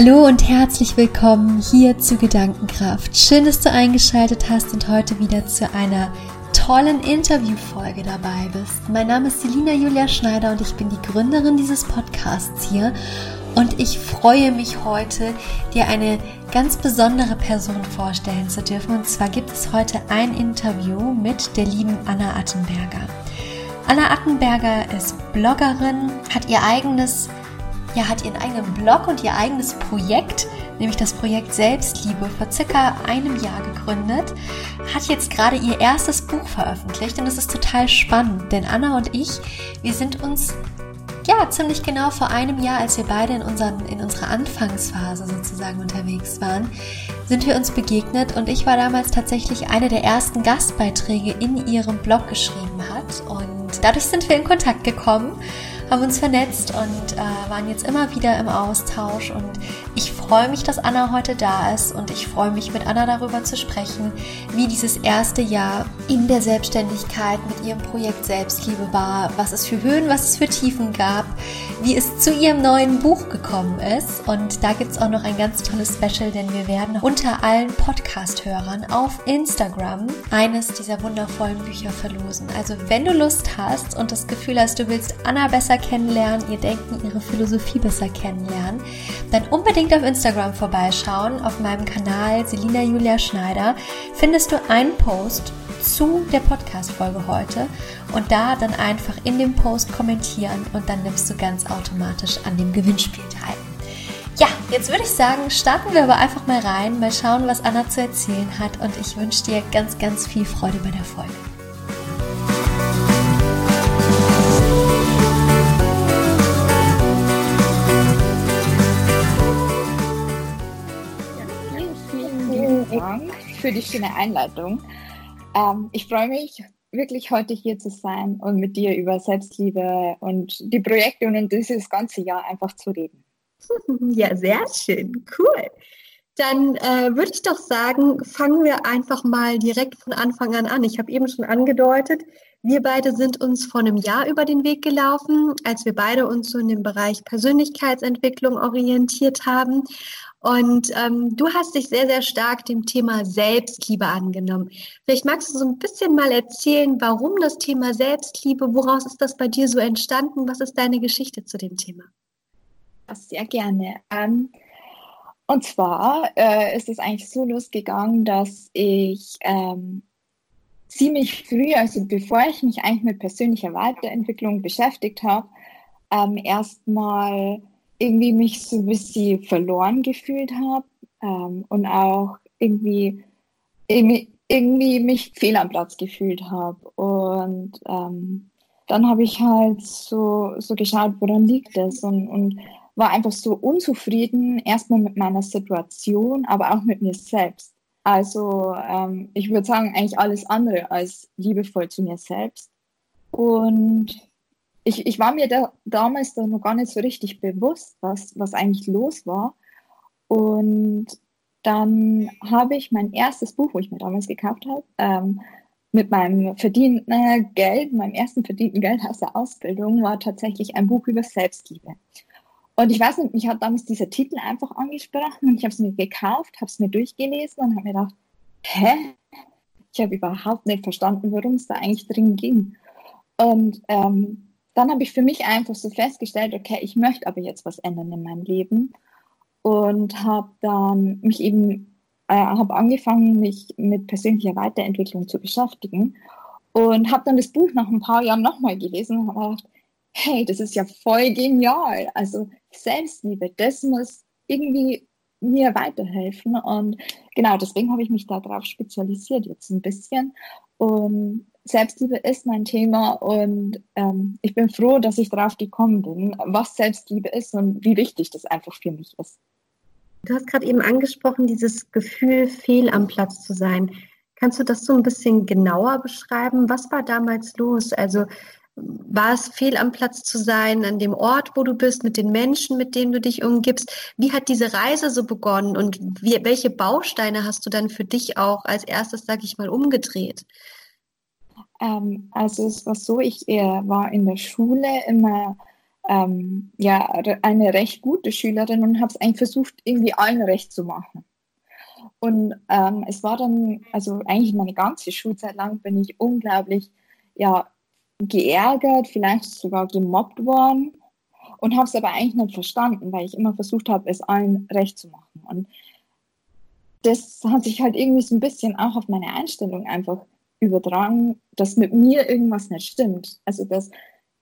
Hallo und herzlich willkommen hier zu Gedankenkraft. Schön, dass du eingeschaltet hast und heute wieder zu einer tollen Interviewfolge dabei bist. Mein Name ist Selina Julia Schneider und ich bin die Gründerin dieses Podcasts hier. Und ich freue mich heute, dir eine ganz besondere Person vorstellen zu dürfen. Und zwar gibt es heute ein Interview mit der lieben Anna Attenberger. Anna Attenberger ist Bloggerin, hat ihr eigenes ja, hat ihren eigenen Blog und ihr eigenes Projekt, nämlich das Projekt Selbstliebe, vor circa einem Jahr gegründet, hat jetzt gerade ihr erstes Buch veröffentlicht und es ist total spannend, denn Anna und ich, wir sind uns ja, ziemlich genau vor einem Jahr, als wir beide in, unseren, in unserer Anfangsphase sozusagen unterwegs waren, sind wir uns begegnet und ich war damals tatsächlich eine der ersten Gastbeiträge in ihrem Blog geschrieben hat. Und dadurch sind wir in Kontakt gekommen haben uns vernetzt und äh, waren jetzt immer wieder im Austausch. Und ich freue mich, dass Anna heute da ist und ich freue mich, mit Anna darüber zu sprechen, wie dieses erste Jahr in der Selbstständigkeit mit ihrem Projekt Selbstliebe war, was es für Höhen, was es für Tiefen gab, wie es zu ihrem neuen Buch gekommen ist. Und da gibt es auch noch ein ganz tolles Special, denn wir werden unter allen Podcast-Hörern auf Instagram eines dieser wundervollen Bücher verlosen. Also wenn du Lust hast und das Gefühl hast, du willst Anna besser kennenlernen, ihr Denken, ihre Philosophie besser kennenlernen, dann unbedingt auf Instagram vorbeischauen. Auf meinem Kanal Selina Julia Schneider findest du einen Post zu der Podcast-Folge heute und da dann einfach in dem Post kommentieren und dann nimmst du ganz automatisch an dem Gewinnspiel teil. Ja, jetzt würde ich sagen, starten wir aber einfach mal rein, mal schauen, was Anna zu erzählen hat und ich wünsche dir ganz, ganz viel Freude bei der Folge. Dank für die schöne Einleitung. Ähm, ich freue mich wirklich heute hier zu sein und mit dir über Selbstliebe und die Projekte und dieses ganze Jahr einfach zu reden. Ja, sehr schön, cool. Dann äh, würde ich doch sagen, fangen wir einfach mal direkt von Anfang an an. Ich habe eben schon angedeutet, wir beide sind uns vor einem Jahr über den Weg gelaufen, als wir beide uns so in dem Bereich Persönlichkeitsentwicklung orientiert haben. Und ähm, du hast dich sehr, sehr stark dem Thema Selbstliebe angenommen. Vielleicht magst du so ein bisschen mal erzählen, warum das Thema Selbstliebe, woraus ist das bei dir so entstanden? Was ist deine Geschichte zu dem Thema? Sehr gerne. Ähm, und zwar äh, ist es eigentlich so losgegangen, dass ich ähm, ziemlich früh, also bevor ich mich eigentlich mit persönlicher Weiterentwicklung beschäftigt habe, ähm, erstmal irgendwie mich so ein bisschen verloren gefühlt habe ähm, und auch irgendwie, irgendwie, irgendwie mich fehl am Platz gefühlt habe. Und ähm, dann habe ich halt so, so geschaut, woran liegt das und, und war einfach so unzufrieden, erstmal mit meiner Situation, aber auch mit mir selbst. Also ähm, ich würde sagen, eigentlich alles andere als liebevoll zu mir selbst. Und ich, ich war mir da, damals da noch gar nicht so richtig bewusst, was, was eigentlich los war. Und dann habe ich mein erstes Buch, wo ich mir damals gekauft habe, ähm, mit meinem verdienten Geld, meinem ersten verdienten Geld aus der Ausbildung, war tatsächlich ein Buch über Selbstliebe. Und ich weiß nicht, mich hat damals dieser Titel einfach angesprochen und ich habe es mir gekauft, habe es mir durchgelesen und habe mir gedacht, hä? Ich habe überhaupt nicht verstanden, worum es da eigentlich drin ging. Und ähm, dann habe ich für mich einfach so festgestellt, okay, ich möchte aber jetzt was ändern in meinem Leben und habe dann mich eben äh, habe angefangen, mich mit persönlicher Weiterentwicklung zu beschäftigen und habe dann das Buch nach ein paar Jahren nochmal gelesen und habe gedacht, hey, das ist ja voll genial. Also Selbstliebe, das muss irgendwie mir weiterhelfen. Und genau deswegen habe ich mich darauf spezialisiert jetzt ein bisschen. Und Selbstliebe ist mein Thema und ähm, ich bin froh, dass ich darauf gekommen bin, was Selbstliebe ist und wie wichtig das einfach für mich ist. Du hast gerade eben angesprochen, dieses Gefühl, fehl am Platz zu sein. Kannst du das so ein bisschen genauer beschreiben? Was war damals los? Also war es fehl am Platz zu sein, an dem Ort, wo du bist, mit den Menschen, mit denen du dich umgibst? Wie hat diese Reise so begonnen und wie, welche Bausteine hast du dann für dich auch als erstes, sag ich mal, umgedreht? Ähm, also es war so, ich äh, war in der Schule immer ähm, ja eine recht gute Schülerin und habe es eigentlich versucht, irgendwie allen recht zu machen. Und ähm, es war dann, also eigentlich meine ganze Schulzeit lang bin ich unglaublich ja, geärgert, vielleicht sogar gemobbt worden und habe es aber eigentlich nicht verstanden, weil ich immer versucht habe, es allen recht zu machen. Und das hat sich halt irgendwie so ein bisschen auch auf meine Einstellung einfach übertragen, dass mit mir irgendwas nicht stimmt. Also dass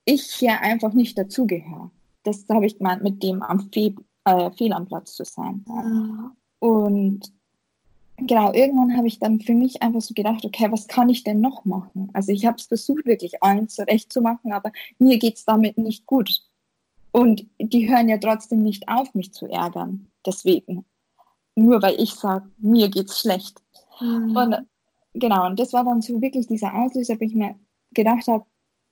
ich hier einfach nicht dazugehöre. Das habe ich gemeint, mit dem am Fehl, äh, Fehl am Platz zu sein. Mhm. Und genau, irgendwann habe ich dann für mich einfach so gedacht, okay, was kann ich denn noch machen? Also ich habe es versucht, wirklich allen zurechtzumachen, aber mir geht es damit nicht gut. Und die hören ja trotzdem nicht auf, mich zu ärgern. Deswegen. Nur weil ich sage, mir geht's schlecht. Mhm. Und genau, und das war dann so wirklich dieser Auslöser, wo ich mir gedacht habe,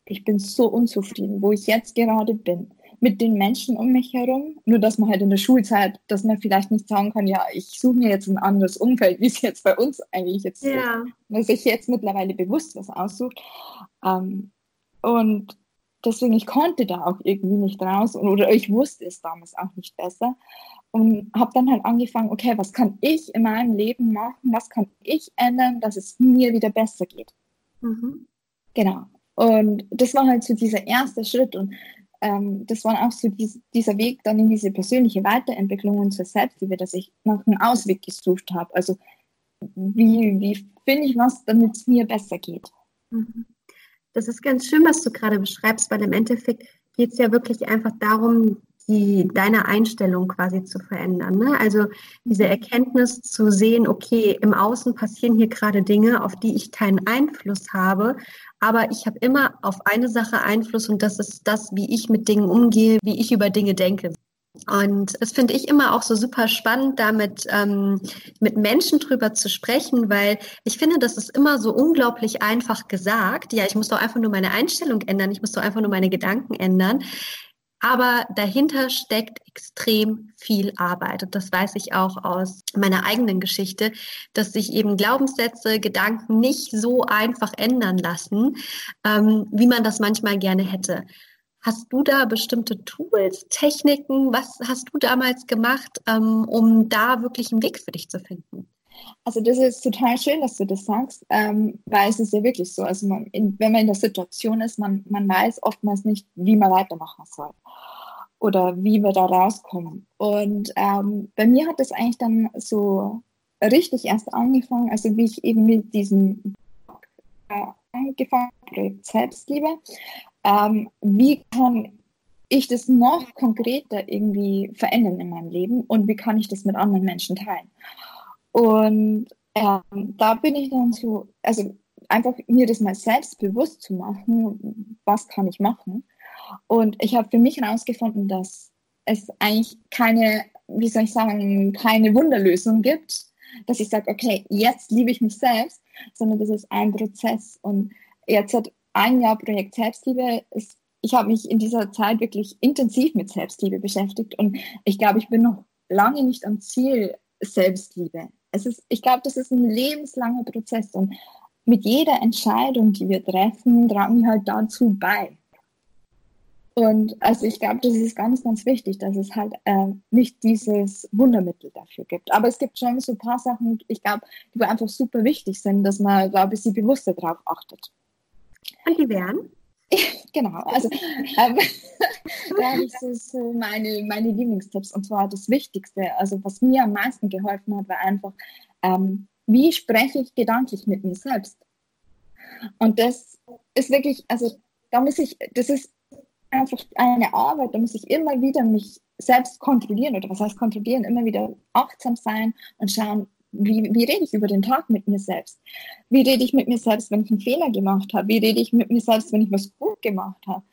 ich bin so unzufrieden, wo ich jetzt gerade bin mit den Menschen um mich herum. Nur, dass man halt in der Schulzeit, dass man vielleicht nicht sagen kann, ja, ich suche mir jetzt ein anderes Umfeld, wie es jetzt bei uns eigentlich jetzt ja. ist. Dass ich jetzt mittlerweile bewusst was aussucht. Ähm, und deswegen, ich konnte da auch irgendwie nicht raus oder ich wusste es damals auch nicht besser. Und habe dann halt angefangen, okay, was kann ich in meinem Leben machen? Was kann ich ändern, dass es mir wieder besser geht? Mhm. Genau. Und das war halt so dieser erste Schritt. Und ähm, das war auch so dies, dieser Weg dann in diese persönliche Weiterentwicklung und zur Selbstliebe, dass ich nach einem Ausweg gesucht habe. Also wie, wie finde ich was, damit es mir besser geht. Mhm. Das ist ganz schön, was du gerade beschreibst, weil im Endeffekt geht es ja wirklich einfach darum, die, deine Einstellung quasi zu verändern. Ne? Also diese Erkenntnis zu sehen, okay, im Außen passieren hier gerade Dinge, auf die ich keinen Einfluss habe, aber ich habe immer auf eine Sache Einfluss und das ist das, wie ich mit Dingen umgehe, wie ich über Dinge denke. Und das finde ich immer auch so super spannend, damit ähm, mit Menschen drüber zu sprechen, weil ich finde, das ist immer so unglaublich einfach gesagt. Ja, ich muss doch einfach nur meine Einstellung ändern, ich muss doch einfach nur meine Gedanken ändern. Aber dahinter steckt extrem viel Arbeit. Und das weiß ich auch aus meiner eigenen Geschichte, dass sich eben Glaubenssätze, Gedanken nicht so einfach ändern lassen, ähm, wie man das manchmal gerne hätte. Hast du da bestimmte Tools, Techniken? Was hast du damals gemacht, ähm, um da wirklich einen Weg für dich zu finden? Also das ist total schön, dass du das sagst, ähm, weil es ist ja wirklich so. Also man, in, wenn man in der Situation ist, man, man weiß oftmals nicht, wie man weitermachen soll oder wie wir da rauskommen. Und ähm, bei mir hat es eigentlich dann so richtig erst angefangen, also wie ich eben mit diesem äh, angefangen Projekt Selbstliebe. Ähm, wie kann ich das noch konkreter irgendwie verändern in meinem Leben und wie kann ich das mit anderen Menschen teilen? Und ähm, da bin ich dann so, also einfach mir das mal selbst bewusst zu machen, was kann ich machen. Und ich habe für mich herausgefunden, dass es eigentlich keine, wie soll ich sagen, keine Wunderlösung gibt, dass ich sage, okay, jetzt liebe ich mich selbst, sondern das ist ein Prozess. Und jetzt hat ein Jahr Projekt Selbstliebe, ist, ich habe mich in dieser Zeit wirklich intensiv mit Selbstliebe beschäftigt und ich glaube, ich bin noch lange nicht am Ziel Selbstliebe es ist, ich glaube, das ist ein lebenslanger Prozess und mit jeder Entscheidung, die wir treffen, tragen wir halt dazu bei. Und also ich glaube, das ist ganz, ganz wichtig, dass es halt äh, nicht dieses Wundermittel dafür gibt. Aber es gibt schon so ein paar Sachen, ich glaube, die einfach super wichtig sind, dass man, glaube ich, sie bewusster darauf achtet. Und die wären? genau, also ähm, da ich so, so meine, meine Lieblingstipps und zwar das Wichtigste, also was mir am meisten geholfen hat, war einfach, ähm, wie spreche ich gedanklich mit mir selbst? Und das ist wirklich, also da muss ich, das ist einfach eine Arbeit, da muss ich immer wieder mich selbst kontrollieren oder was heißt kontrollieren, immer wieder achtsam sein und schauen, wie, wie rede ich über den Tag mit mir selbst? Wie rede ich mit mir selbst, wenn ich einen Fehler gemacht habe? Wie rede ich mit mir selbst, wenn ich was gut gemacht habe?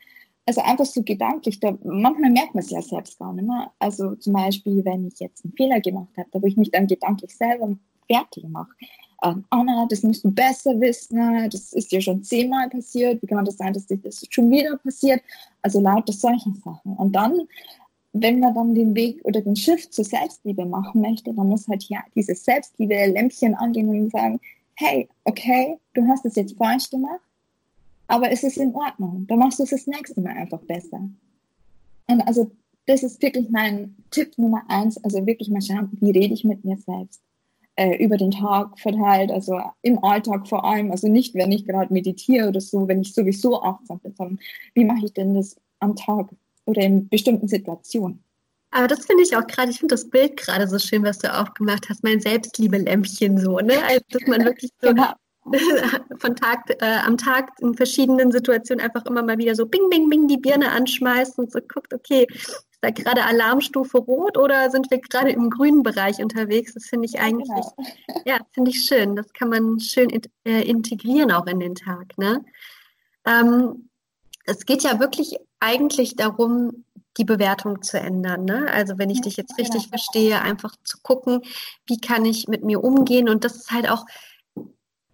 Also einfach so gedanklich, da, manchmal merkt man es ja selbst gar nicht mehr. Also zum Beispiel, wenn ich jetzt einen Fehler gemacht habe, da wo ich mich dann gedanklich selber fertig mache. Ähm, Anna, das musst du besser wissen, das ist dir schon zehnmal passiert, wie kann das sein, dass dir das schon wieder passiert? Also lauter solche Sachen. Und dann wenn man dann den Weg oder den Shift zur Selbstliebe machen möchte, dann muss halt ja dieses Selbstliebe-Lämpchen angehen und sagen, hey, okay, du hast es jetzt falsch gemacht, aber es ist in Ordnung. Dann machst du es das nächste Mal einfach besser. Und also das ist wirklich mein Tipp Nummer eins. Also wirklich mal schauen, wie rede ich mit mir selbst äh, über den Tag verteilt, also im Alltag vor allem. Also nicht, wenn ich gerade meditiere oder so, wenn ich sowieso achtsam bin, sondern wie mache ich denn das am Tag oder in bestimmten Situationen. Aber das finde ich auch gerade, ich finde das Bild gerade so schön, was du aufgemacht hast, mein Selbstliebe-Lämpchen so, ne? Also, dass man wirklich so genau. von Tag äh, am Tag in verschiedenen Situationen einfach immer mal wieder so bing, bing, bing die Birne anschmeißt und so guckt, okay, ist da gerade Alarmstufe rot oder sind wir gerade im grünen Bereich unterwegs? Das finde ich eigentlich, ja, genau. ja finde ich schön. Das kann man schön äh, integrieren auch in den Tag, ne? Ähm, es geht ja wirklich eigentlich darum, die Bewertung zu ändern. Ne? Also wenn ich dich jetzt richtig verstehe, einfach zu gucken, wie kann ich mit mir umgehen. Und das ist halt auch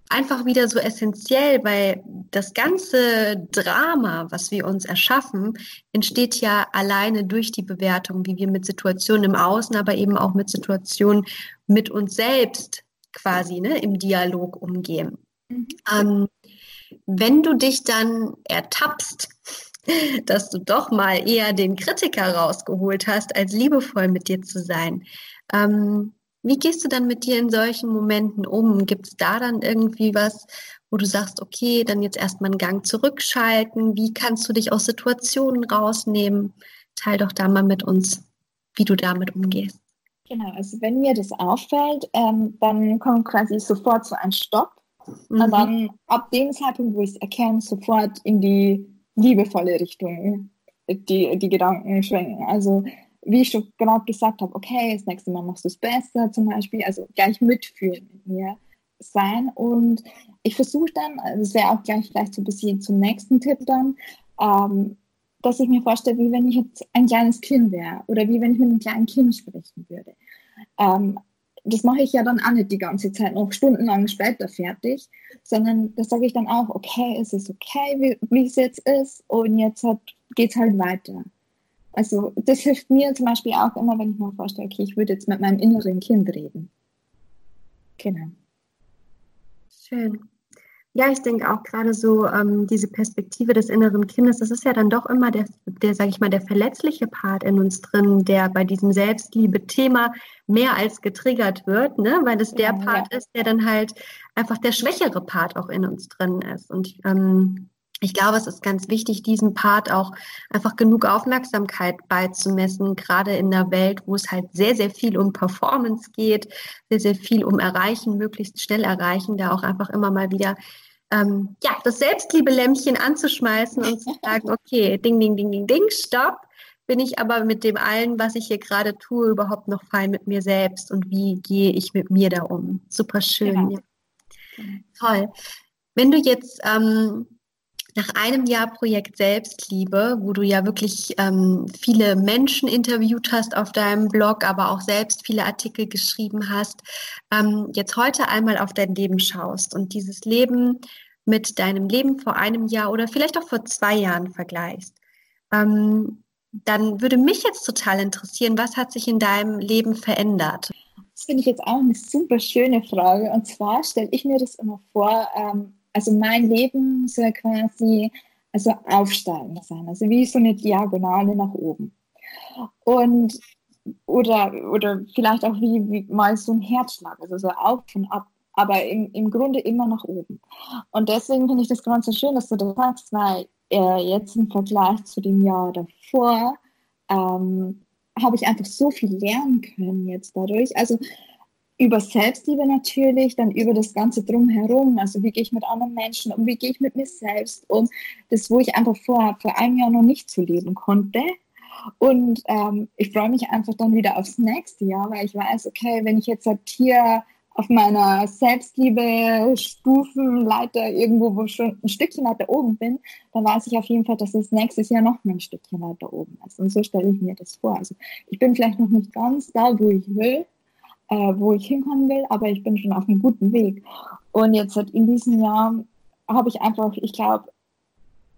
einfach wieder so essentiell, weil das ganze Drama, was wir uns erschaffen, entsteht ja alleine durch die Bewertung, wie wir mit Situationen im Außen, aber eben auch mit Situationen mit uns selbst quasi ne, im Dialog umgehen. Mhm. Ähm, wenn du dich dann ertappst, dass du doch mal eher den Kritiker rausgeholt hast, als liebevoll mit dir zu sein. Ähm, wie gehst du dann mit dir in solchen Momenten um? Gibt es da dann irgendwie was, wo du sagst, okay, dann jetzt erstmal einen Gang zurückschalten? Wie kannst du dich aus Situationen rausnehmen? Teil doch da mal mit uns, wie du damit umgehst. Genau, also wenn mir das auffällt, ähm, dann kommt quasi sofort so ein Stopp. Mhm. Und dann ab dem Zeitpunkt, wo ich es erkenne, sofort in die liebevolle Richtung die, die Gedanken schwenken. Also wie ich schon gerade gesagt habe, okay, das nächste Mal machst du es besser zum Beispiel, also gleich mitfühlen mit mir sein und ich versuche dann, also das wäre auch gleich vielleicht so ein bisschen zum nächsten Tipp dann, ähm, dass ich mir vorstelle, wie wenn ich jetzt ein kleines Kind wäre oder wie wenn ich mit einem kleinen Kind sprechen würde. Ähm, das mache ich ja dann auch nicht die ganze Zeit noch stundenlang später fertig, sondern das sage ich dann auch, okay, es ist okay, wie, es jetzt ist und jetzt geht es halt weiter. Also das hilft mir zum Beispiel auch immer, wenn ich mir vorstelle, okay, ich würde jetzt mit meinem inneren Kind reden. Genau. Schön. Ja, ich denke auch gerade so ähm, diese Perspektive des inneren Kindes, das ist ja dann doch immer der, der sage ich mal, der verletzliche Part in uns drin, der bei diesem Selbstliebe-Thema mehr als getriggert wird, ne? weil es der ja, Part ja. ist, der dann halt einfach der schwächere Part auch in uns drin ist. Und ähm, ich glaube, es ist ganz wichtig, diesem Part auch einfach genug Aufmerksamkeit beizumessen, gerade in einer Welt, wo es halt sehr, sehr viel um Performance geht, sehr, sehr viel um Erreichen, möglichst schnell erreichen, da auch einfach immer mal wieder ähm, ja, das Selbstliebe-Lämpchen anzuschmeißen und zu sagen, okay, ding, ding, ding, ding, ding, stopp. Bin ich aber mit dem allen, was ich hier gerade tue, überhaupt noch fein mit mir selbst und wie gehe ich mit mir da um? Super schön. Genau. Ja. Toll. Wenn du jetzt ähm, nach einem Jahr Projekt Selbstliebe, wo du ja wirklich ähm, viele Menschen interviewt hast auf deinem Blog, aber auch selbst viele Artikel geschrieben hast, ähm, jetzt heute einmal auf dein Leben schaust und dieses Leben mit deinem Leben vor einem Jahr oder vielleicht auch vor zwei Jahren vergleichst, ähm, dann würde mich jetzt total interessieren, was hat sich in deinem Leben verändert? Das finde ich jetzt auch eine super schöne Frage. Und zwar stelle ich mir das immer vor, ähm, also mein Leben soll quasi also aufsteigend sein, also wie so eine Diagonale nach oben. Und oder, oder vielleicht auch wie, wie mal so ein Herzschlag, also so auf und ab, aber im, im Grunde immer nach oben. Und deswegen finde ich das ganz so schön, dass du das sagst, weil äh, jetzt im Vergleich zu dem Jahr davor ähm, habe ich einfach so viel lernen können jetzt dadurch. Also über Selbstliebe natürlich, dann über das Ganze drumherum. Also wie gehe ich mit anderen Menschen um, wie gehe ich mit mir selbst um. Das, wo ich einfach vor, vor einem Jahr noch nicht so leben konnte. Und ähm, ich freue mich einfach dann wieder aufs nächste Jahr, weil ich weiß, okay, wenn ich jetzt halt hier auf meiner Selbstliebe-Stufenleiter irgendwo, wo schon ein Stückchen weiter oben bin, dann weiß ich auf jeden Fall, dass es nächstes Jahr noch ein Stückchen weiter oben ist. Und so stelle ich mir das vor. Also ich bin vielleicht noch nicht ganz da, wo ich will, äh, wo ich hinkommen will, aber ich bin schon auf einem guten Weg. Und jetzt in diesem Jahr habe ich einfach, ich glaube,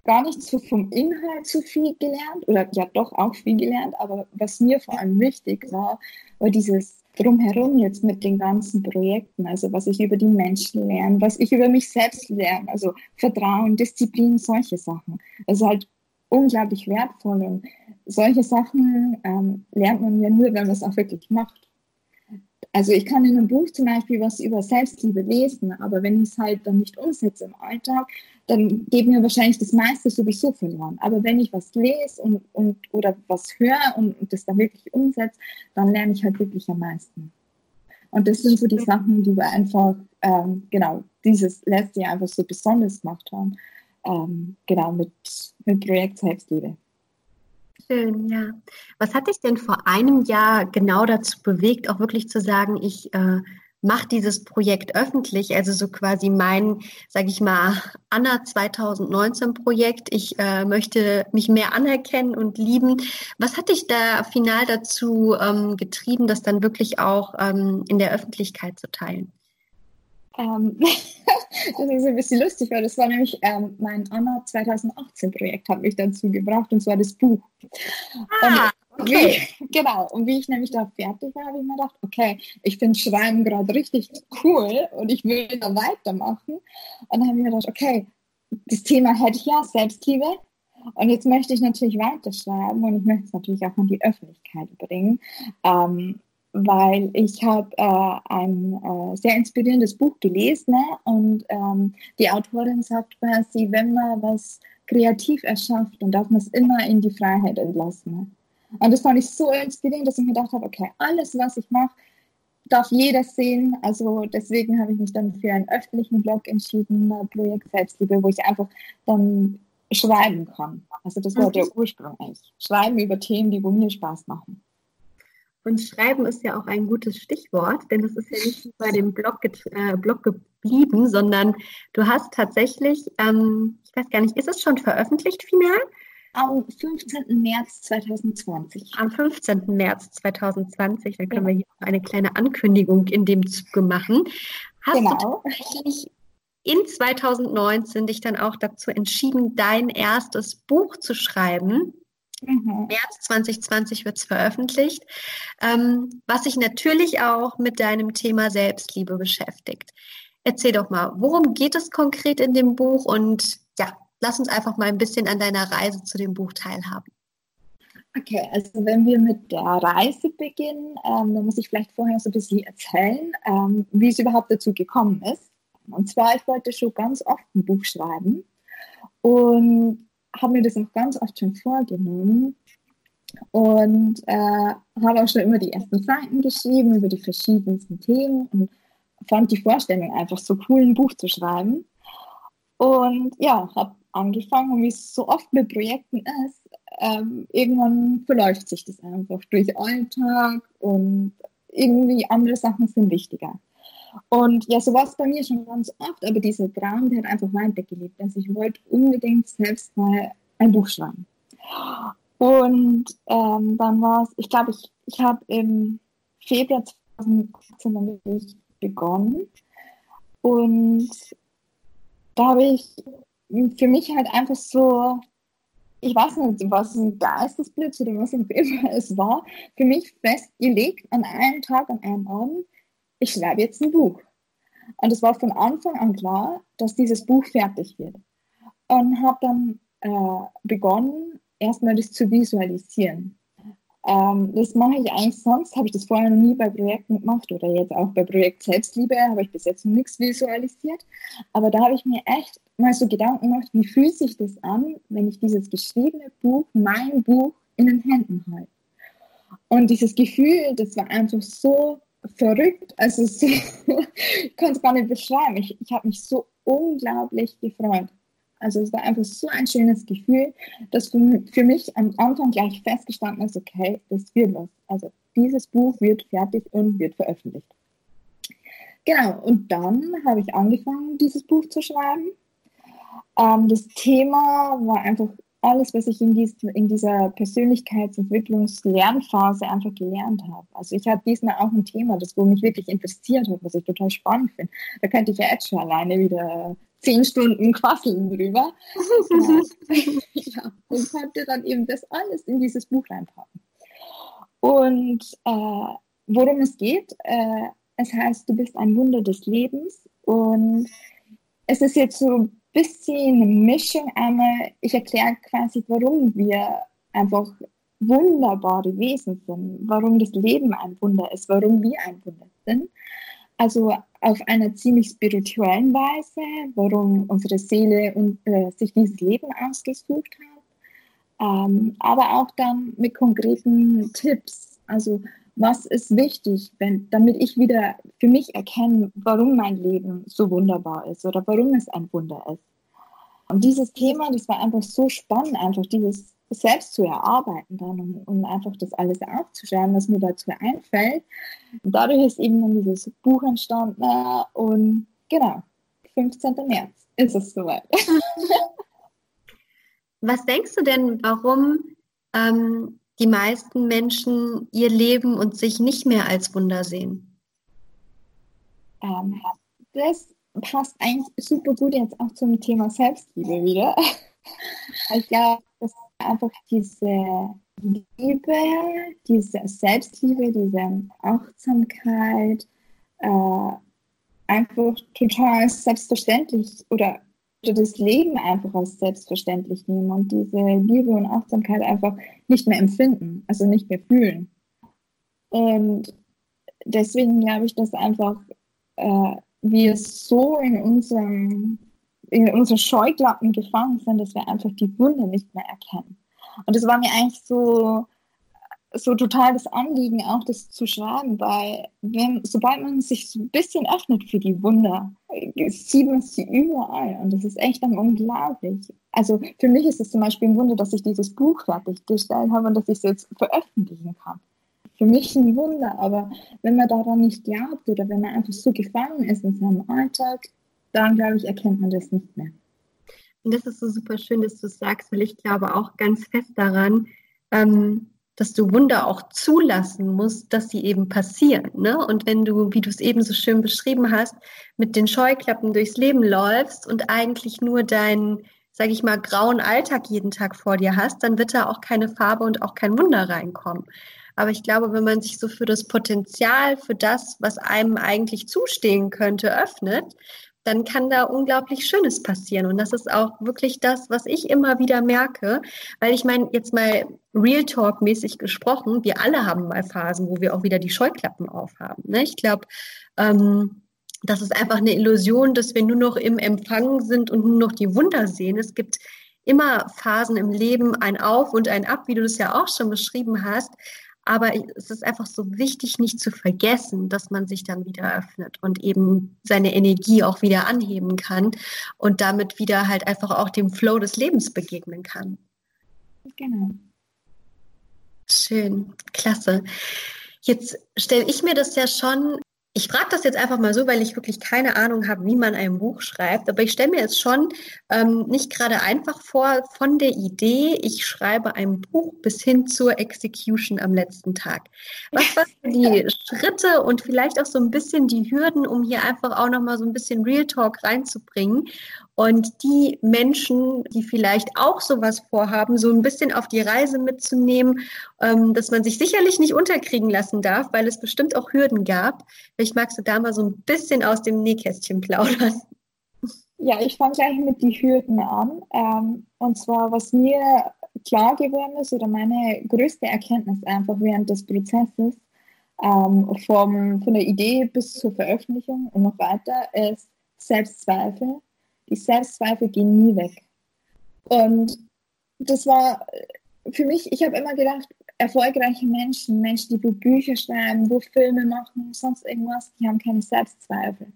gar nicht so vom Inhalt zu viel gelernt oder ja doch auch viel gelernt, aber was mir vor allem wichtig war, war dieses drumherum jetzt mit den ganzen Projekten, also was ich über die Menschen lerne, was ich über mich selbst lerne, also Vertrauen, Disziplin, solche Sachen. Also halt unglaublich wertvoll und solche Sachen ähm, lernt man ja nur, wenn man es auch wirklich macht. Also ich kann in einem Buch zum Beispiel was über Selbstliebe lesen, aber wenn ich es halt dann nicht umsetze im Alltag, dann geht mir wahrscheinlich das meiste sowieso verloren. Aber wenn ich was lese und, und oder was höre und, und das dann wirklich umsetze, dann lerne ich halt wirklich am meisten. Und das sind so die Sachen, die wir einfach, ähm, genau, dieses letzte Jahr einfach so besonders gemacht haben. Ähm, genau, mit, mit Projekt Selbstliebe. Schön, ja. Was hat dich denn vor einem Jahr genau dazu bewegt, auch wirklich zu sagen, ich äh, mache dieses Projekt öffentlich, also so quasi mein, sage ich mal, Anna 2019 Projekt. Ich äh, möchte mich mehr anerkennen und lieben. Was hat dich da final dazu ähm, getrieben, das dann wirklich auch ähm, in der Öffentlichkeit zu teilen? Ähm, das ist ein bisschen lustig, weil das war nämlich ähm, mein Anna 2018 Projekt, hat mich dazu gebracht, und zwar das Buch. Ah, und okay. Wie, genau, und wie ich nämlich da fertig war, habe ich mir gedacht, okay, ich finde Schreiben gerade richtig cool und ich will da weitermachen. Und dann habe ich mir gedacht, okay, das Thema hätte ich ja, Selbstliebe. Und jetzt möchte ich natürlich weiterschreiben und ich möchte es natürlich auch an die Öffentlichkeit bringen. Ähm, weil ich habe äh, ein äh, sehr inspirierendes Buch gelesen ne? und ähm, die Autorin sagt quasi, wenn man was kreativ erschafft, dann darf man es immer in die Freiheit entlassen. Ne? Und das fand ich so inspirierend, dass ich mir gedacht habe, okay, alles, was ich mache, darf jeder sehen. Also deswegen habe ich mich dann für einen öffentlichen Blog entschieden, Projekt Selbstliebe, wo ich einfach dann schreiben kann. Also das war der Ursprung eigentlich. Schreiben über Themen, die wo mir Spaß machen. Und Schreiben ist ja auch ein gutes Stichwort, denn es ist ja nicht bei dem Blog, äh, Blog geblieben, sondern du hast tatsächlich, ähm, ich weiß gar nicht, ist es schon veröffentlicht final? Am 15. März 2020. Am 15. März 2020, dann können ja. wir hier eine kleine Ankündigung in dem Zuge machen. Hast genau. du tatsächlich in 2019 dich dann auch dazu entschieden, dein erstes Buch zu schreiben? Mhm. März 2020 wird es veröffentlicht, ähm, was sich natürlich auch mit deinem Thema Selbstliebe beschäftigt. Erzähl doch mal, worum geht es konkret in dem Buch und ja, lass uns einfach mal ein bisschen an deiner Reise zu dem Buch teilhaben. Okay, also wenn wir mit der Reise beginnen, ähm, dann muss ich vielleicht vorher so ein bisschen erzählen, ähm, wie es überhaupt dazu gekommen ist. Und zwar, ich wollte schon ganz oft ein Buch schreiben und habe mir das auch ganz oft schon vorgenommen und äh, habe auch schon immer die ersten Seiten geschrieben über die verschiedensten Themen und fand die Vorstellung einfach so cool, ein Buch zu schreiben. Und ja, habe angefangen und wie es so oft mit Projekten ist, ähm, irgendwann verläuft sich das einfach durch Alltag und irgendwie andere Sachen sind wichtiger. Und ja, so war es bei mir schon ganz oft, aber dieser Traum, der hat einfach weitergelebt. Also ich wollte unbedingt selbst mal ein Buch schreiben. Und ähm, dann war es, ich glaube, ich, ich habe im Februar 2018 damit begonnen. Und da habe ich für mich halt einfach so, ich weiß nicht, was ein Geistesblitz oder was auch immer es war, für mich festgelegt an einem Tag, an einem Abend, ich schreibe jetzt ein Buch. Und es war von Anfang an klar, dass dieses Buch fertig wird. Und habe dann äh, begonnen, erstmal das zu visualisieren. Ähm, das mache ich eigentlich sonst, habe ich das vorher noch nie bei Projekten gemacht oder jetzt auch bei Projekt Selbstliebe habe ich bis jetzt noch nichts visualisiert. Aber da habe ich mir echt mal so Gedanken gemacht, wie fühlt sich das an, wenn ich dieses geschriebene Buch, mein Buch, in den Händen halte. Und dieses Gefühl, das war einfach so verrückt. Also so, ich kann es gar nicht beschreiben. Ich, ich habe mich so unglaublich gefreut. Also es war einfach so ein schönes Gefühl, dass für, für mich am Anfang gleich festgestanden ist, okay, das wird was. Also dieses Buch wird fertig und wird veröffentlicht. Genau, und dann habe ich angefangen, dieses Buch zu schreiben. Ähm, das Thema war einfach alles, was ich in, dies, in dieser Persönlichkeitsentwicklungslernphase einfach gelernt habe. Also ich habe diesmal auch ein Thema, das wo mich wirklich interessiert hat, was ich total spannend finde. Da könnte ich ja jetzt schon alleine wieder zehn Stunden quasseln drüber. ja, und konnte dann eben das alles in dieses Buch reinpacken. Und äh, worum es geht, äh, es heißt, du bist ein Wunder des Lebens und es ist jetzt so bisschen eine Mischung. Einmal, ich erkläre quasi, warum wir einfach wunderbare Wesen sind, warum das Leben ein Wunder ist, warum wir ein Wunder sind. Also auf einer ziemlich spirituellen Weise, warum unsere Seele und, äh, sich dieses Leben ausgesucht hat, ähm, aber auch dann mit konkreten Tipps. Also was ist wichtig, wenn, damit ich wieder für mich erkenne, warum mein Leben so wunderbar ist oder warum es ein Wunder ist. Und dieses Thema, das war einfach so spannend, einfach dieses selbst zu erarbeiten dann und, und einfach das alles aufzuschreiben, was mir dazu einfällt. Und dadurch ist eben dann dieses Buch entstanden und genau, 15. März ist es soweit. Was denkst du denn, warum ähm, die meisten Menschen ihr Leben und sich nicht mehr als Wunder sehen? Ähm, das passt eigentlich super gut jetzt auch zum Thema Selbstliebe wieder. ich glaube, dass einfach diese Liebe, diese Selbstliebe, diese Achtsamkeit äh, einfach total selbstverständlich oder, oder das Leben einfach als selbstverständlich nehmen und diese Liebe und Achtsamkeit einfach nicht mehr empfinden, also nicht mehr fühlen. Und deswegen glaube ich, dass einfach äh, wir so in unserem in unsere Scheuklappen gefangen sind, dass wir einfach die Wunde nicht mehr erkennen. Und das war mir eigentlich so, so total das Anliegen, auch das zu schreiben, weil wenn, sobald man sich so ein bisschen öffnet für die Wunder, sieht man sie überall und das ist echt dann unglaublich. Also für mich ist es zum Beispiel ein Wunder, dass ich dieses Buch fertiggestellt habe und dass ich es jetzt veröffentlichen kann. Für mich ein Wunder, aber wenn man daran nicht glaubt oder wenn man einfach so gefangen ist in seinem Alltag, dann glaube ich, erkennt man das nicht mehr. Und das ist so super schön, dass du es sagst, weil ich glaube auch ganz fest daran, ähm, dass du Wunder auch zulassen musst, dass sie eben passieren. Ne? Und wenn du, wie du es eben so schön beschrieben hast, mit den Scheuklappen durchs Leben läufst und eigentlich nur deinen, sage ich mal, grauen Alltag jeden Tag vor dir hast, dann wird da auch keine Farbe und auch kein Wunder reinkommen. Aber ich glaube, wenn man sich so für das Potenzial, für das, was einem eigentlich zustehen könnte, öffnet, dann kann da unglaublich Schönes passieren. Und das ist auch wirklich das, was ich immer wieder merke, weil ich meine, jetzt mal Real Talk mäßig gesprochen, wir alle haben mal Phasen, wo wir auch wieder die Scheuklappen aufhaben. Ne? Ich glaube, ähm, das ist einfach eine Illusion, dass wir nur noch im Empfang sind und nur noch die Wunder sehen. Es gibt immer Phasen im Leben, ein Auf und ein Ab, wie du das ja auch schon beschrieben hast. Aber es ist einfach so wichtig, nicht zu vergessen, dass man sich dann wieder öffnet und eben seine Energie auch wieder anheben kann und damit wieder halt einfach auch dem Flow des Lebens begegnen kann. Genau. Schön, klasse. Jetzt stelle ich mir das ja schon ich frage das jetzt einfach mal so, weil ich wirklich keine Ahnung habe, wie man ein Buch schreibt. Aber ich stelle mir jetzt schon ähm, nicht gerade einfach vor, von der Idee, ich schreibe ein Buch bis hin zur Execution am letzten Tag. Was waren die Schritte und vielleicht auch so ein bisschen die Hürden, um hier einfach auch nochmal so ein bisschen Real Talk reinzubringen und die Menschen, die vielleicht auch sowas vorhaben, so ein bisschen auf die Reise mitzunehmen, ähm, dass man sich sicherlich nicht unterkriegen lassen darf, weil es bestimmt auch Hürden gab. Vielleicht magst du da mal so ein bisschen aus dem Nähkästchen plaudern. Ja, ich fange gleich mit den Hürden an. Ähm, und zwar, was mir klar geworden ist oder meine größte Erkenntnis einfach während des Prozesses, ähm, vom, von der Idee bis zur Veröffentlichung und noch weiter, ist Selbstzweifel die Selbstzweifel gehen nie weg. Und das war für mich, ich habe immer gedacht, erfolgreiche Menschen, Menschen, die wo Bücher schreiben, wo Filme machen, sonst irgendwas, die haben keine Selbstzweifel.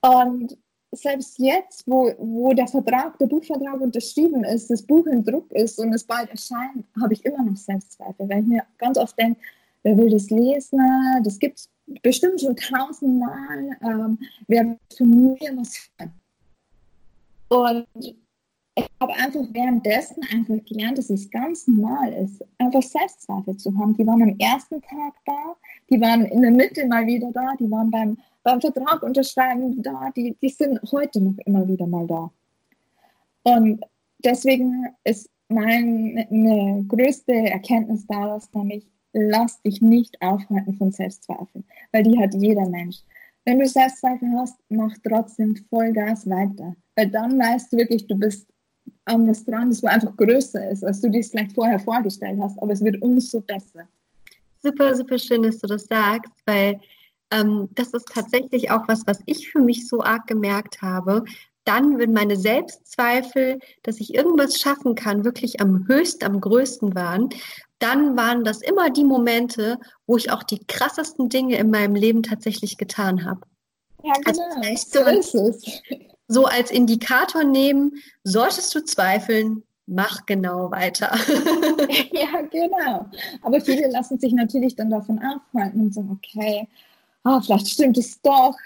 Und selbst jetzt, wo, wo der Vertrag, der Buchvertrag unterschrieben ist, das Buch im Druck ist und es bald erscheint, habe ich immer noch Selbstzweifel, weil ich mir ganz oft denke, wer will das lesen? Das gibt es bestimmt schon tausendmal. Ähm, wer will von mir was hören? Und ich habe einfach währenddessen einfach gelernt, dass es ganz normal ist, einfach Selbstzweifel zu haben. Die waren am ersten Tag da, die waren in der Mitte mal wieder da, die waren beim, beim Vertrag unterschreiben da, die, die sind heute noch immer wieder mal da. Und deswegen ist meine größte Erkenntnis daraus nämlich, lass dich nicht aufhalten von Selbstzweifeln, weil die hat jeder Mensch. Wenn du Selbstzweifel hast, mach trotzdem Vollgas weiter. Weil dann weißt du wirklich, du bist an das dran, das einfach größer ist, als du dir vielleicht vorher vorgestellt hast, aber es wird umso besser. Super, super schön, dass du das sagst, weil ähm, das ist tatsächlich auch was, was ich für mich so arg gemerkt habe. Dann, wenn meine Selbstzweifel, dass ich irgendwas schaffen kann, wirklich am höchsten, am größten waren, dann waren das immer die Momente, wo ich auch die krassesten Dinge in meinem Leben tatsächlich getan habe. Ja, genau. Also so ist es. So als Indikator nehmen, solltest du zweifeln, mach genau weiter. ja, genau. Aber viele lassen sich natürlich dann davon abhalten und sagen, okay, oh, vielleicht stimmt es doch,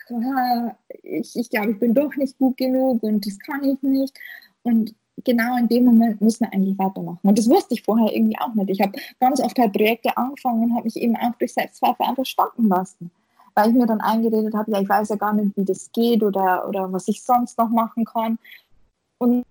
ich, ich glaube, ich bin doch nicht gut genug und das kann ich nicht. Und genau in dem Moment müssen wir eigentlich weitermachen. Und das wusste ich vorher irgendwie auch nicht. Ich habe ganz oft halt Projekte angefangen und habe mich eben auch durch Selbstzweifel einfach stoppen lassen. Weil ich mir dann eingeredet habe, ja, ich weiß ja gar nicht, wie das geht oder, oder was ich sonst noch machen kann. Und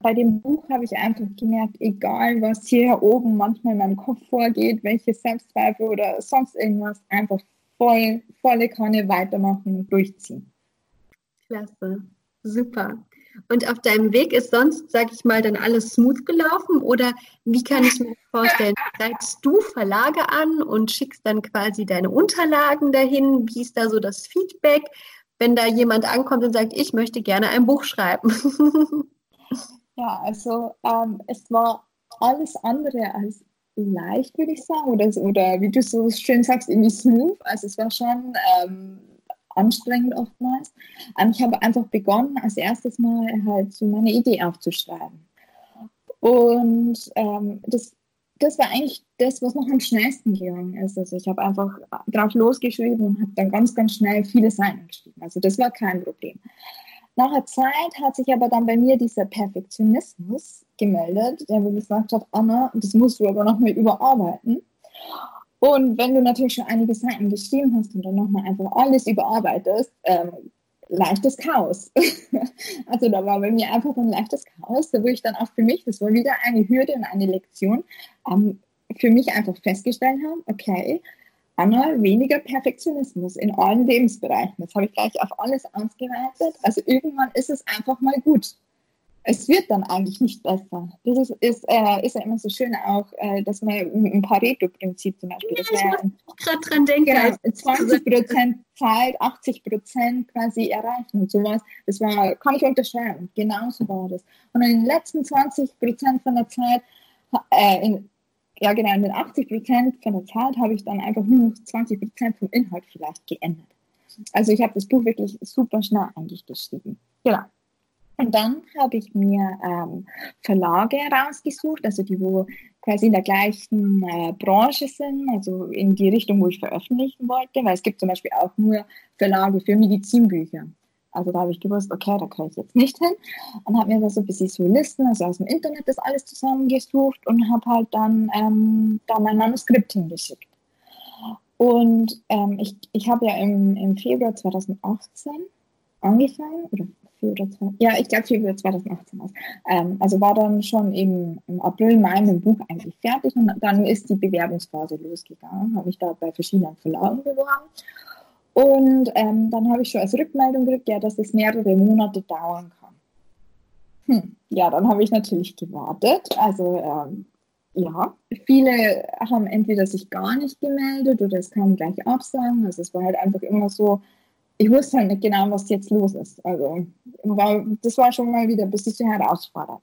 bei dem Buch habe ich einfach gemerkt, egal was hier oben manchmal in meinem Kopf vorgeht, welche Selbstzweifel oder sonst irgendwas, einfach voll, volle Kanne weitermachen und durchziehen. Klasse, super. Und auf deinem Weg ist sonst, sag ich mal, dann alles smooth gelaufen? Oder wie kann ich mir vorstellen? Schreibst du Verlage an und schickst dann quasi deine Unterlagen dahin? Wie ist da so das Feedback, wenn da jemand ankommt und sagt, ich möchte gerne ein Buch schreiben? Ja, also ähm, es war alles andere als leicht, würde ich sagen, oder, oder wie du so schön sagst, irgendwie smooth. Also es war schon ähm, anstrengend oftmals. Ähm, ich habe einfach begonnen, als erstes mal halt so meine Idee aufzuschreiben. Und ähm, das, das war eigentlich das, was noch am schnellsten gegangen ist. Also ich habe einfach drauf losgeschrieben und habe dann ganz, ganz schnell viele Seiten geschrieben. Also das war kein Problem. Nach der Zeit hat sich aber dann bei mir dieser Perfektionismus gemeldet, der mir gesagt hat, Anna, das musst du aber nochmal überarbeiten. Und wenn du natürlich schon einige Seiten geschrieben hast und dann nochmal einfach alles überarbeitest, ähm, leichtes Chaos. also da war bei mir einfach ein leichtes Chaos, wo ich dann auch für mich, das war wieder eine Hürde und eine Lektion, ähm, für mich einfach festgestellt habe, okay, Anna, weniger Perfektionismus in allen Lebensbereichen. Das habe ich gleich auf alles ausgeweitet. Also irgendwann ist es einfach mal gut. Es wird dann eigentlich nicht besser. Das ist, ist, äh, ist ja immer so schön auch, äh, dass man ein Pareto-Prinzip zum Beispiel. Ja, ich muss gerade dran denken. Genau, 20 Prozent Zeit, 80 Prozent quasi erreichen und sowas. Das war, kann ich unterschreiben. Genauso war das. Und in den letzten 20 Prozent von der Zeit, äh, in, ja genau, in den 80 Prozent von der Zeit habe ich dann einfach nur noch 20 Prozent vom Inhalt vielleicht geändert. Also ich habe das Buch wirklich super schnell eigentlich geschrieben. Genau. Und dann habe ich mir ähm, Verlage rausgesucht, also die, wo quasi in der gleichen äh, Branche sind, also in die Richtung, wo ich veröffentlichen wollte, weil es gibt zum Beispiel auch nur Verlage für Medizinbücher. Also da habe ich gewusst, okay, da kann ich jetzt nicht hin. Und habe mir da so ein bisschen so Listen, also aus dem Internet das alles zusammengesucht und habe halt dann ähm, da mein Manuskript hingeschickt. Und ähm, ich, ich habe ja im, im Februar 2018 angefangen, oder Februar, ja, ich glaube Februar 2018. Ähm, also war dann schon im, im April, Mai dem Buch eigentlich fertig und dann ist die Bewerbungsphase losgegangen. Habe ich da bei verschiedenen Verlagen beworben und ähm, dann habe ich schon als Rückmeldung gekriegt, ja, dass es mehrere Monate dauern kann. Hm. Ja, dann habe ich natürlich gewartet. Also ähm, ja, viele haben entweder sich gar nicht gemeldet oder es kam gleich Absagen. Also es war halt einfach immer so, ich wusste halt nicht genau, was jetzt los ist. Also war, das war schon mal wieder ein bisschen herausfordernd.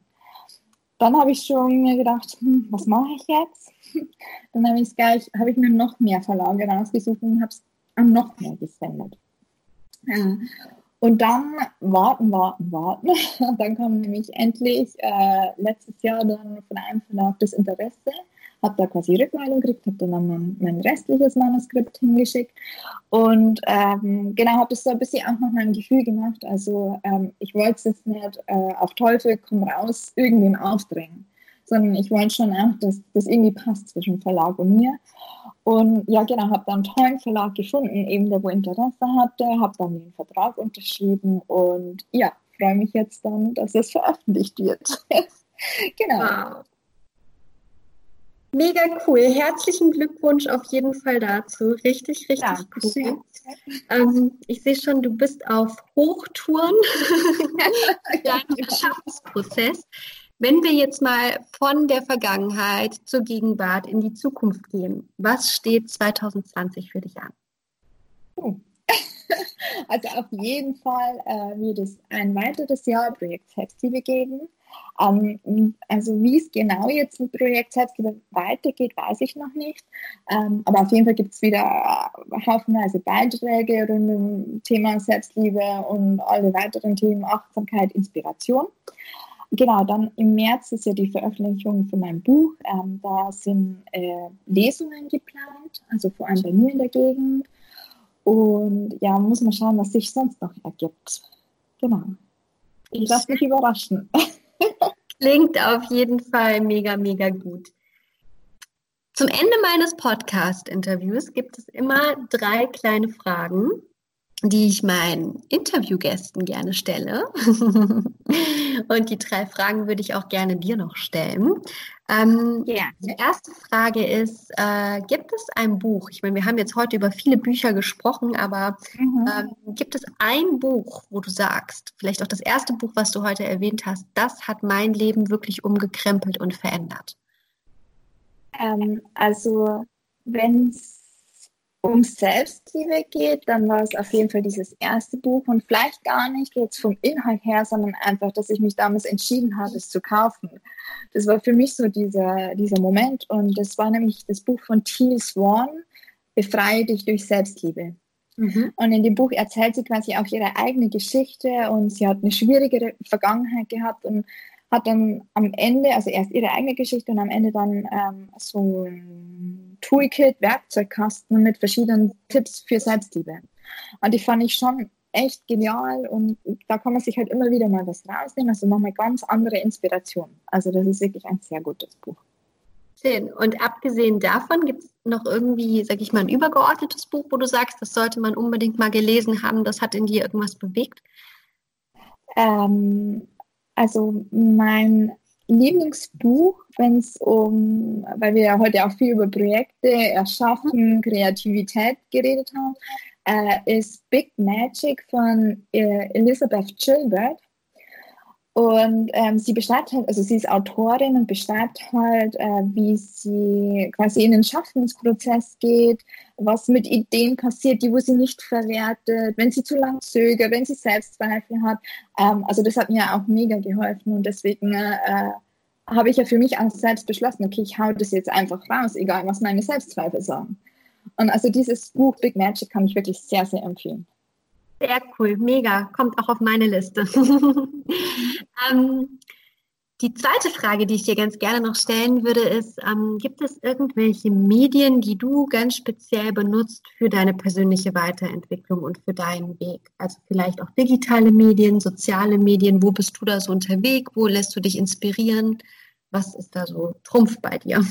Dann habe ich schon mir gedacht, hm, was mache ich jetzt? Dann habe ich gleich, habe ich mir noch mehr Verlage rausgesucht und habe es noch mehr gesendet. Und dann warten, warten, warten. Und dann kam nämlich endlich äh, letztes Jahr dann von einem Verlag das Interesse, habe da quasi Rückmeldung gekriegt, habe dann mein, mein, restliches Manuskript hingeschickt und ähm, genau habe das so ein bisschen auch nach meinem Gefühl gemacht. Also ähm, ich wollte es jetzt nicht äh, auf Teufel komm raus irgendwem aufdrängen sondern ich wollte schon auch, dass das irgendwie passt zwischen Verlag und mir. Und ja, genau, habe dann einen tollen Verlag gefunden, eben der, wo Interesse hatte, habe dann den Vertrag unterschrieben und ja, freue mich jetzt dann, dass es veröffentlicht wird. genau. Wow. Mega cool. Herzlichen Glückwunsch auf jeden Fall dazu. Richtig, richtig ja, cool. Ähm, ich sehe schon, du bist auf Hochtouren. Dein Schaffensprozess. Wenn wir jetzt mal von der Vergangenheit zur Gegenwart in die Zukunft gehen, was steht 2020 für dich an? Also auf jeden Fall äh, wird es ein weiteres Jahr Projekt Selbstliebe geben. Ähm, also wie es genau jetzt mit Projekt Selbstliebe weitergeht, weiß ich noch nicht. Ähm, aber auf jeden Fall gibt es wieder haufenweise Beiträge rund um Thema Selbstliebe und alle weiteren Themen Achtsamkeit, Inspiration. Genau, dann im März ist ja die Veröffentlichung von meinem Buch. Ähm, da sind äh, Lesungen geplant, also vor allem bei mir in der Gegend. Und ja, muss man schauen, was sich sonst noch ergibt. Genau. Ich lasse mich überraschen. Klingt auf jeden Fall mega, mega gut. Zum Ende meines Podcast-Interviews gibt es immer drei kleine Fragen, die ich meinen Interviewgästen gerne stelle. Und die drei Fragen würde ich auch gerne dir noch stellen. Ähm, ja. Die erste Frage ist, äh, gibt es ein Buch? Ich meine, wir haben jetzt heute über viele Bücher gesprochen, aber mhm. ähm, gibt es ein Buch, wo du sagst, vielleicht auch das erste Buch, was du heute erwähnt hast, das hat mein Leben wirklich umgekrempelt und verändert? Ähm, also, wenn es um Selbstliebe geht, dann war es auf jeden Fall dieses erste Buch und vielleicht gar nicht jetzt vom Inhalt her, sondern einfach, dass ich mich damals entschieden habe, es zu kaufen. Das war für mich so dieser, dieser Moment und das war nämlich das Buch von Teal Swan, Befreie dich durch Selbstliebe. Mhm. Und in dem Buch erzählt sie quasi auch ihre eigene Geschichte und sie hat eine schwierigere Vergangenheit gehabt und hat dann am Ende, also erst ihre eigene Geschichte und am Ende dann ähm, so ein Toolkit, Werkzeugkasten mit verschiedenen Tipps für Selbstliebe. Und die fand ich schon echt genial und da kann man sich halt immer wieder mal was rausnehmen, also nochmal ganz andere Inspiration. Also das ist wirklich ein sehr gutes Buch. Schön. Und abgesehen davon gibt es noch irgendwie, sag ich mal, ein übergeordnetes Buch, wo du sagst, das sollte man unbedingt mal gelesen haben, das hat in dir irgendwas bewegt? Ähm, also mein Lieblingsbuch, wenn es um, weil wir ja heute auch viel über Projekte, Erschaffen, Kreativität geredet haben, äh, ist Big Magic von äh, Elizabeth Gilbert. Und ähm, sie beschreibt halt, also sie ist Autorin und beschreibt halt, äh, wie sie quasi in den Schaffensprozess geht, was mit Ideen passiert, die wo sie nicht verwertet, wenn sie zu lang zögert, wenn sie Selbstzweifel hat. Ähm, also das hat mir auch mega geholfen und deswegen äh, habe ich ja für mich auch selbst beschlossen, okay, ich hau das jetzt einfach raus, egal was meine Selbstzweifel sagen. Und also dieses Buch Big Magic kann ich wirklich sehr, sehr empfehlen. Sehr cool, mega, kommt auch auf meine Liste. ähm, die zweite Frage, die ich dir ganz gerne noch stellen würde, ist, ähm, gibt es irgendwelche Medien, die du ganz speziell benutzt für deine persönliche Weiterentwicklung und für deinen Weg? Also vielleicht auch digitale Medien, soziale Medien, wo bist du da so unterwegs, wo lässt du dich inspirieren? Was ist da so Trumpf bei dir?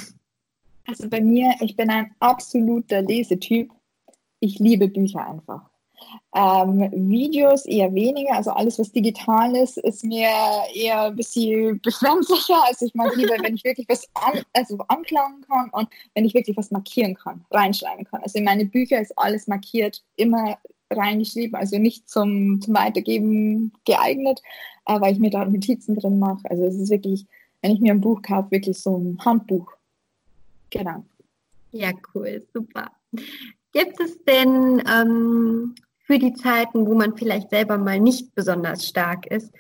Also bei mir, ich bin ein absoluter Lesetyp. Ich liebe Bücher einfach. Ähm, Videos eher weniger, also alles, was digital ist, ist mir eher ein bisschen befremdlicher. Also ich mag lieber, wenn ich wirklich was an, also anklagen kann und wenn ich wirklich was markieren kann, reinschreiben kann. Also in meine Bücher ist alles markiert, immer reingeschrieben, also nicht zum, zum Weitergeben geeignet, äh, weil ich mir da Notizen drin mache. Also es ist wirklich, wenn ich mir ein Buch kaufe, wirklich so ein Handbuch. Genau. Ja, cool, super. Gibt es denn ähm, für die Zeiten, wo man vielleicht selber mal nicht besonders stark ist,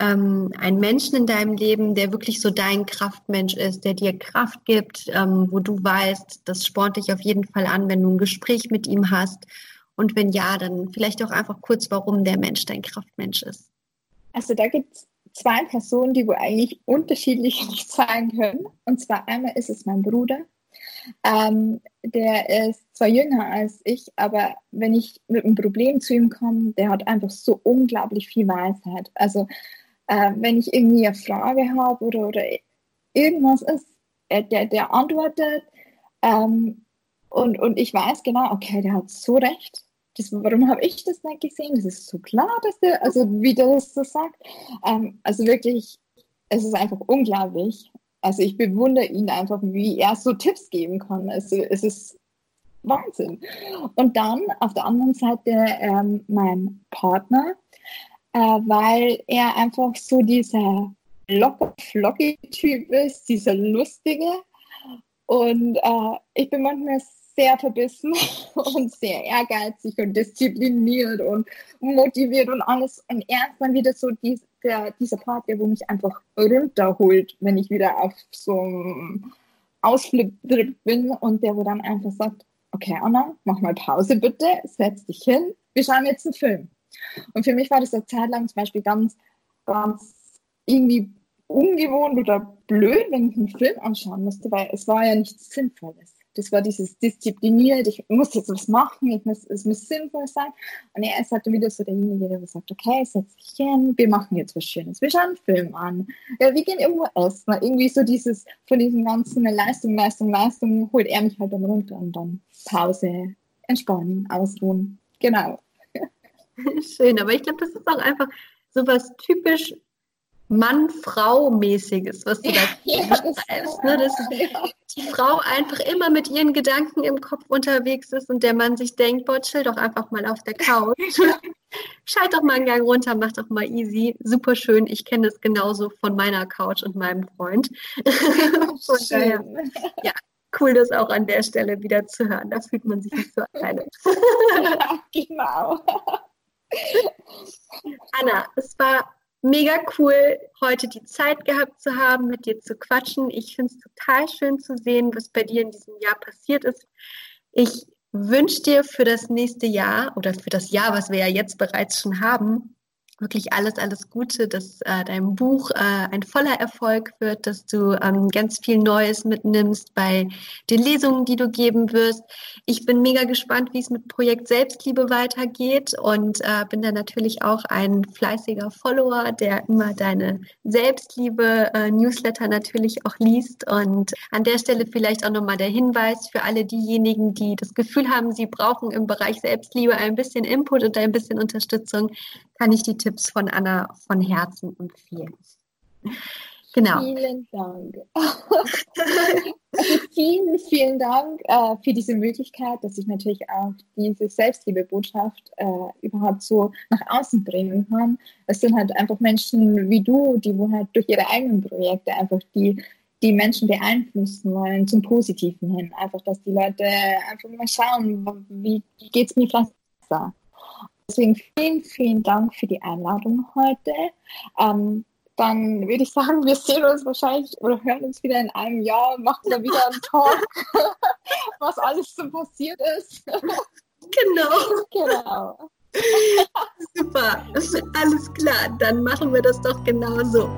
ähm, einen Menschen in deinem Leben, der wirklich so dein Kraftmensch ist, der dir Kraft gibt, ähm, wo du weißt, das spornt dich auf jeden Fall an, wenn du ein Gespräch mit ihm hast. Und wenn ja, dann vielleicht auch einfach kurz, warum der Mensch dein Kraftmensch ist. Also da gibt es zwei Personen, die wohl eigentlich unterschiedlich nicht sagen können. Und zwar einmal ist es mein Bruder ähm, der ist zwar jünger als ich, aber wenn ich mit einem Problem zu ihm komme, der hat einfach so unglaublich viel Weisheit. Also äh, wenn ich irgendwie eine Frage habe oder, oder irgendwas ist, äh, der, der antwortet ähm, und, und ich weiß genau, okay, der hat so recht. Das, warum habe ich das nicht gesehen? Das ist so klar, dass der, also wie der das so sagt. Ähm, also wirklich, es ist einfach unglaublich. Also ich bewundere ihn einfach, wie er so Tipps geben kann. Also es ist Wahnsinn. Und dann auf der anderen Seite ähm, mein Partner, äh, weil er einfach so dieser locker flockige Typ ist, dieser lustige. Und äh, ich bin manchmal sehr verbissen und sehr ehrgeizig und diszipliniert und motiviert und alles. Und er ist dann wieder so die, der, dieser Part, der wo mich einfach runterholt, wenn ich wieder auf so einem Ausflip bin und der wo dann einfach sagt, okay Anna, mach mal Pause bitte, setz dich hin, wir schauen jetzt einen Film. Und für mich war das eine Zeit lang zum Beispiel ganz, ganz irgendwie ungewohnt oder blöd, wenn ich einen Film anschauen musste, weil es war ja nichts Sinnvolles. Das war dieses diszipliniert, ich muss jetzt was machen, ich muss, es muss sinnvoll sein. Und er ist halt wieder so derjenige, der sagt, okay, setz dich hin, wir machen jetzt was Schönes, wir schauen einen Film an, ja, wir gehen irgendwo essen. Irgendwie so dieses, von diesem ganzen Leistung, Leistung, Leistung, holt er mich halt dann runter und dann Pause, entspannen, ausruhen. Genau. Schön, aber ich glaube, das ist auch einfach so was typisch Mann-Frau-mäßiges, was du da ja, beschreibst. Ne? Dass die Frau einfach immer mit ihren Gedanken im Kopf unterwegs ist und der Mann sich denkt, boah, chill doch einfach mal auf der Couch. Schalt doch mal einen Gang runter, mach doch mal easy. Super schön. Ich kenne das genauso von meiner Couch und meinem Freund. von daher, ja, cool, das auch an der Stelle wieder zu hören. Da fühlt man sich nicht so alleine. ja, genau. Anna, es war mega cool, heute die Zeit gehabt zu haben, mit dir zu quatschen. Ich finde es total schön zu sehen, was bei dir in diesem Jahr passiert ist. Ich wünsche dir für das nächste Jahr oder für das Jahr, was wir ja jetzt bereits schon haben, wirklich alles, alles Gute, dass äh, dein Buch äh, ein voller Erfolg wird, dass du ähm, ganz viel Neues mitnimmst bei den Lesungen, die du geben wirst. Ich bin mega gespannt, wie es mit Projekt Selbstliebe weitergeht und äh, bin da natürlich auch ein fleißiger Follower, der immer deine Selbstliebe-Newsletter äh, natürlich auch liest. Und an der Stelle vielleicht auch nochmal der Hinweis für alle diejenigen, die das Gefühl haben, sie brauchen im Bereich Selbstliebe ein bisschen Input und ein bisschen Unterstützung, kann ich die Tipps von Anna von Herzen empfehlen. Genau. Vielen Dank. also vielen, vielen Dank äh, für diese Möglichkeit, dass ich natürlich auch diese Selbstliebe-Botschaft äh, überhaupt so nach außen bringen kann. Es sind halt einfach Menschen wie du, die wo halt durch ihre eigenen Projekte einfach die, die Menschen beeinflussen wollen zum Positiven hin. Einfach, dass die Leute einfach mal schauen, wie geht es mir besser. Deswegen vielen, vielen Dank für die Einladung heute. Ähm, dann würde ich sagen, wir sehen uns wahrscheinlich oder hören uns wieder in einem Jahr, machen wir wieder einen Talk, was alles so passiert ist. Genau. Genau. Super, alles klar, dann machen wir das doch genauso.